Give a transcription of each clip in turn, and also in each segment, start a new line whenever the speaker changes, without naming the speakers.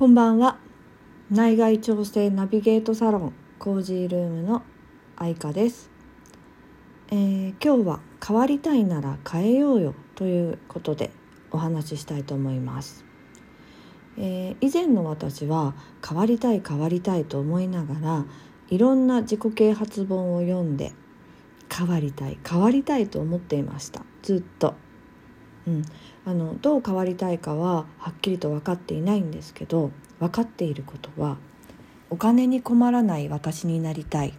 こんばんは。内外調整ナビゲートサロンコージールームの愛花です、えー、今日は変わりたいなら変えようよということでお話ししたいと思います、えー、以前の私は変わりたい変わりたいと思いながらいろんな自己啓発本を読んで変わりたい変わりたいと思っていました。ずっと。うん、あのどう変わりたいかははっきりと分かっていないんですけど分かっていることはお金に困らない私になりたい。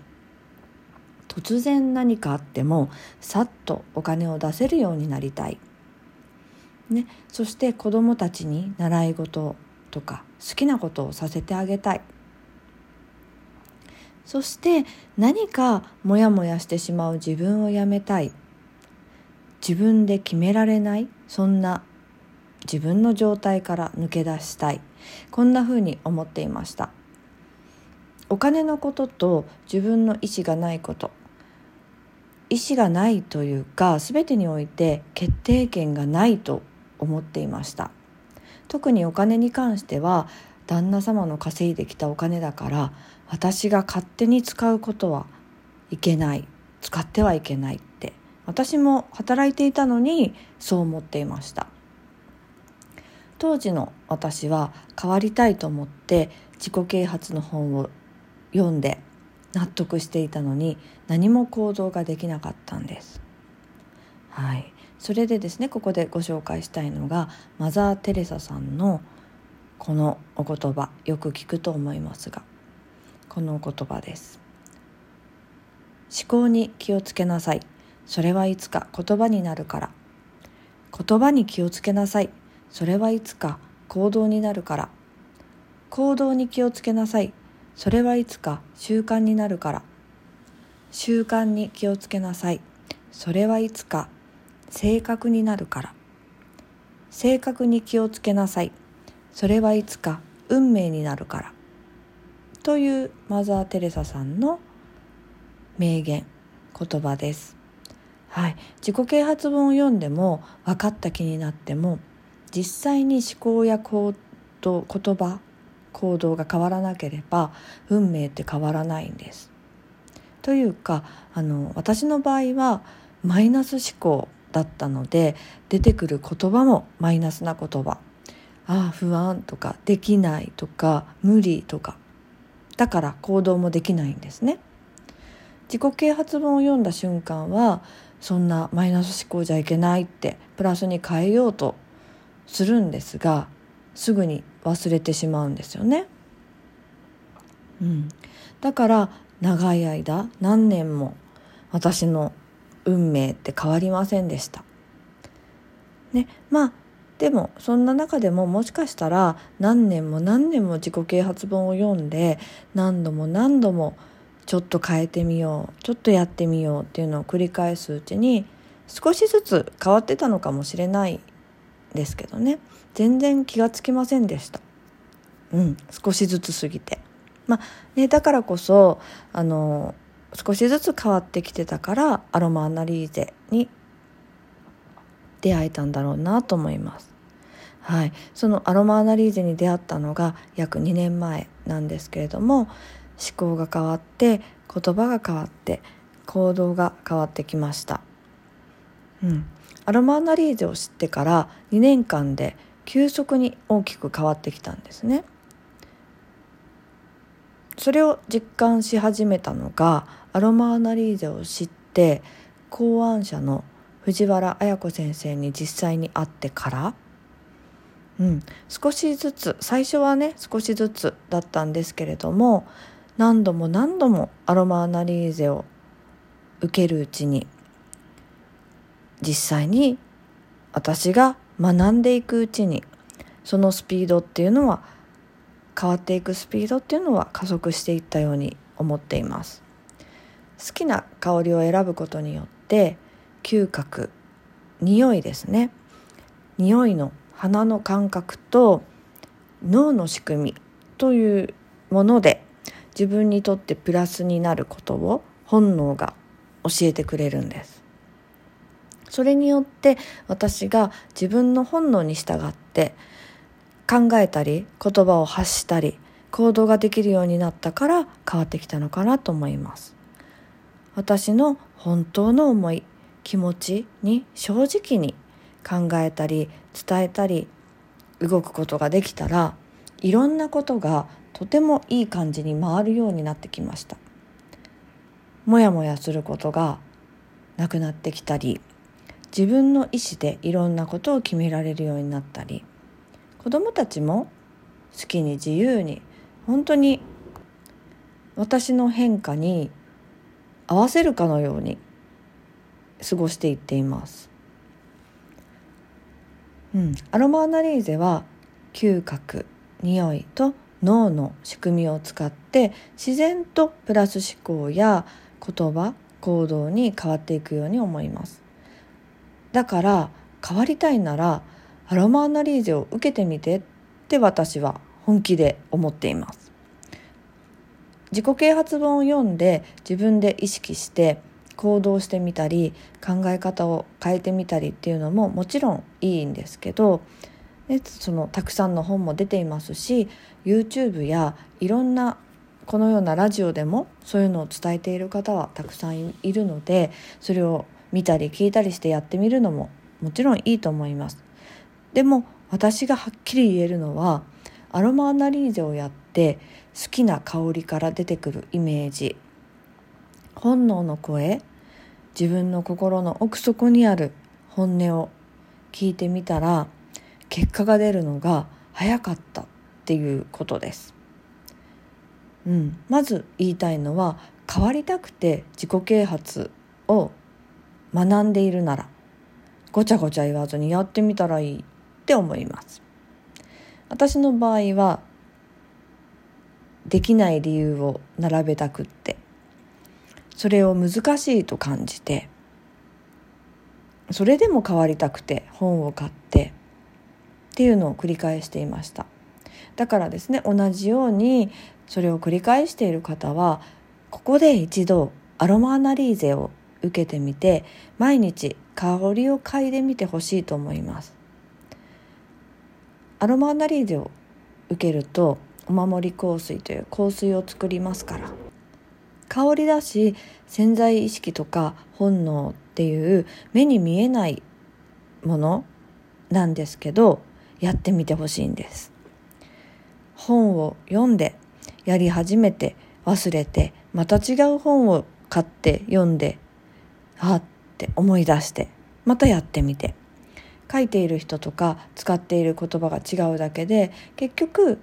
突然何かあってもさっとお金を出せるようになりたい、ね、そして子どもたちに習い事とか好きなことをさせてあげたい。そして何かモヤモヤしてしまう自分をやめたい。自分で決められないそんな自分の状態から抜け出したいこんな風に思っていました。お金のことと自分の意思がないこと意思がないというか全てにおいて決定権がないと思っていました。特にお金に関しては旦那様の稼いできたお金だから私が勝手に使うことはいけない使ってはいけない私も働いていたのにそう思っていました当時の私は変わりたいと思って自己啓発の本を読んで納得していたのに何も行動ができなかったんです。はい、それでですねここでご紹介したいのがマザー・テレサさんのこのお言葉よく聞くと思いますがこのお言葉です。思考に気をつけなさいそれはいつか言葉になるから。言葉に気をつけなさい。それはいつか行動になるから。行動に気をつけなさい。それはいつか習慣になるから。習慣に気をつけなさい。それはいつか性格になるから。性格に気をつけなさい。それはいつか運命になるから。というマザー・テレサさんの名言言葉です。はい、自己啓発本を読んでも分かった気になっても実際に思考や行動言葉行動が変わらなければ運命って変わらないんです。というかあの私の場合はマイナス思考だったので出てくる言葉もマイナスな言葉ああ不安とかできないとか無理とかだから行動もできないんですね。自己啓発本を読んだ瞬間はそんなマイナス思考じゃいけないってプラスに変えようとするんですがすぐに忘れてしまうんですよね。うん、だから長い間何年も私の運命って変わりませんでした。ね、まあでもそんな中でももしかしたら何年も何年も自己啓発本を読んで何度も何度もちょっと変えてみよう。ちょっとやってみようっていうのを繰り返すうちに少しずつ変わってたのかもしれないですけどね。全然気がつきませんでした。うん。少しずつ過ぎて。まあねだからこそあの少しずつ変わってきてたからアロマアナリーゼに出会えたんだろうなと思います。はい、そのアロマアナリーゼに出会ったのが約2年前なんですけれども思考が変わって言葉が変わって行動が変わってきました、うん、アロマアナリーゼを知ってから2年間で急速に大きく変わってきたんですね。それを実感し始めたのがアロマアナリーゼを知って考案者の藤原綾子先生に実際に会ってから。うん、少しずつ最初はね少しずつだったんですけれども何度も何度もアロマアナリーゼを受けるうちに実際に私が学んでいくうちにそのスピードっていうのは変わっていくスピードっていうのは加速していったように思っています。好きな香りを選ぶことによって嗅覚匂いですね。匂いの鼻の感覚と脳の仕組みというもので自分にとってプラスになることを本能が教えてくれるんです。それによって私が自分の本能に従って考えたり言葉を発したり行動ができるようになったから変わってきたのかなと思います。私の本当の思い気持ちに正直に考えたり伝えたり動くことができたらいろんなことがとてもいい感じに回るようになってきました。もやもやすることがなくなってきたり自分の意思でいろんなことを決められるようになったり子どもたちも好きに自由に本当に私の変化に合わせるかのように過ごしていっています。うん、アロマアナリーゼは嗅覚。匂いと脳の仕組みを使って自然とプラス思考や言葉行動に変わっていくように思います。だから変わりたいならアロマアナリーゼを受けてみてって私は本気で思っています。自己啓発本を読んで自分で意識して行動してみたり考え方を変えてみたりっていうのももちろんいいんですけどでそのたくさんの本も出ていますし YouTube やいろんなこのようなラジオでもそういうのを伝えている方はたくさんいるのでそれを見たり聞いたりしてやってみるのももちろんいいと思います。でも私がはっきり言えるのはアロマアナリーゼをやって好きな香りから出てくるイメージ本能の声自分の心の奥底にある本音を聞いてみたら結果が出るのが早かったっていうことです。うん、まず言いたいのは変わりたくて自己啓発を学んでいるならごちゃごちゃ言わずにやってみたらいいって思います私の場合はできない理由を並べたくってそれを難しいと感じてそれでも変わりたくて本を買ってっていうのを繰り返していました。だからですね同じようにそれを繰り返している方はここで一度アロマアナリーゼを受けてみて毎日香りを嗅いでみてほしいと思います。アロマアナリーゼを受けるとお守り香水という香水を作りますから。香りだし潜在意識とか本能っていう目に見えないものなんですけどやってみてほしいんです。本を読んでやり始めて忘れてまた違う本を買って読んであって思い出してまたやってみて。書いている人とか使っている言葉が違うだけで結局、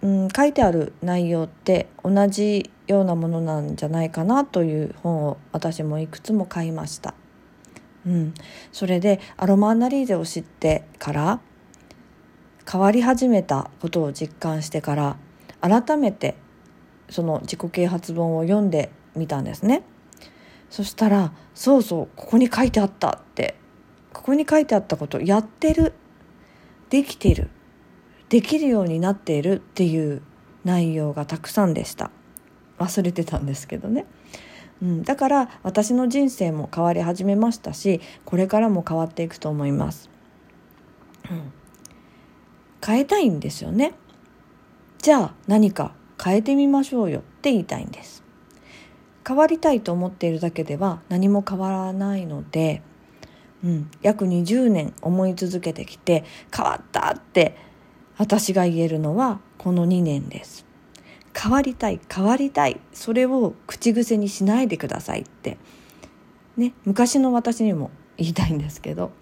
うん、書いてある内容って同じようなものなんじゃないかなという本を私もいくつも買いました。うん、それでアロマアナリーゼを知ってから変わり始めたことを実感してから改めてその自己啓発本を読んでみたんですね。そしたらそうそうここに書いてあったってここに書いてあったことやってるできてるできるようになっているっていう内容がたくさんでした。忘れてたんですけどね、うん、だから私の人生も変わり始めましたしこれからも変わっていくと思います、うん、変えたいんですよね。じゃあ何か変えてみましょうよって言いたいんです。変わりたいと思っているだけでは何も変わらないので、うん、約20年思い続けてきて変わったって私が言えるのはこの2年です。変わりたい変わりたいそれを口癖にしないでくださいって。ね昔の私にも言いたいんですけど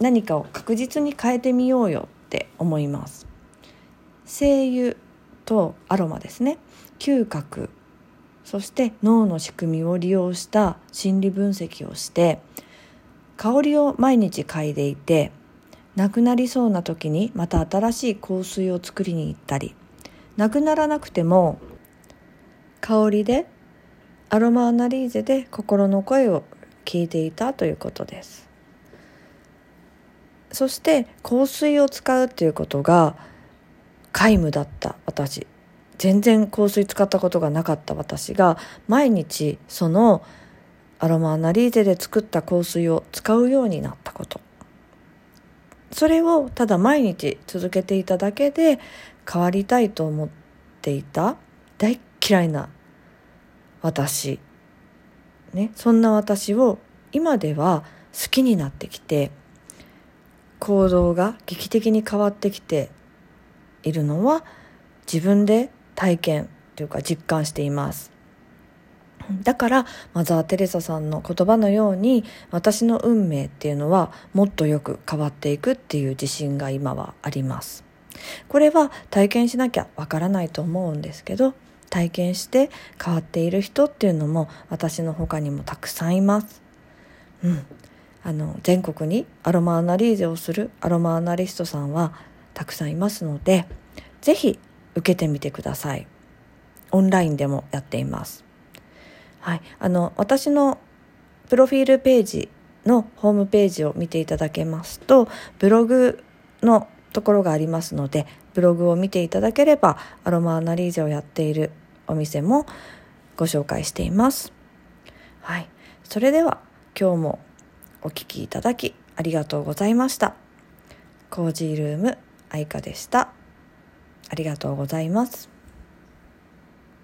何かを確実に変えてみようよって思います。精油とアロマですね。嗅覚。そして脳の仕組みを利用した心理分析をして香りを毎日嗅いでいてなくなりそうな時にまた新しい香水を作りに行ったりなくならなくても香りでアロマアナリーゼで心の声を聞いていたということです。そして香水を使うということが皆無だった私。全然香水使ったことがなかった私が毎日そのアロマアナリーゼで作った香水を使うようになったこと。それをただ毎日続けていただけで変わりたいと思っていた大嫌いな私、ね、そんな私を今では好きになってきて行動が劇的に変わってきているのは自分で体験というか実感しています。だからマザー・テレサさんの言葉のように私の運命っていうのはもっとよく変わっていくっていう自信が今はあります。これは体験しなきゃわからないと思うんですけど体験して変わっている人っていうのも私の他にもたくさんいます。うん。あの全国にアロマアナリーゼをするアロマアナリストさんはたくさんいますので是非受けてみてください。オンラインでもやっています。はい。あの私のプロフィールページのホームページを見ていただけますとブログのところがありますのでブログを見ていただければアロマアナリーゼをやっているお店もご紹介しています。はい。それでは今日もお聴きいただきありがとうございました。コージールーム愛花でした。ありがとうございます。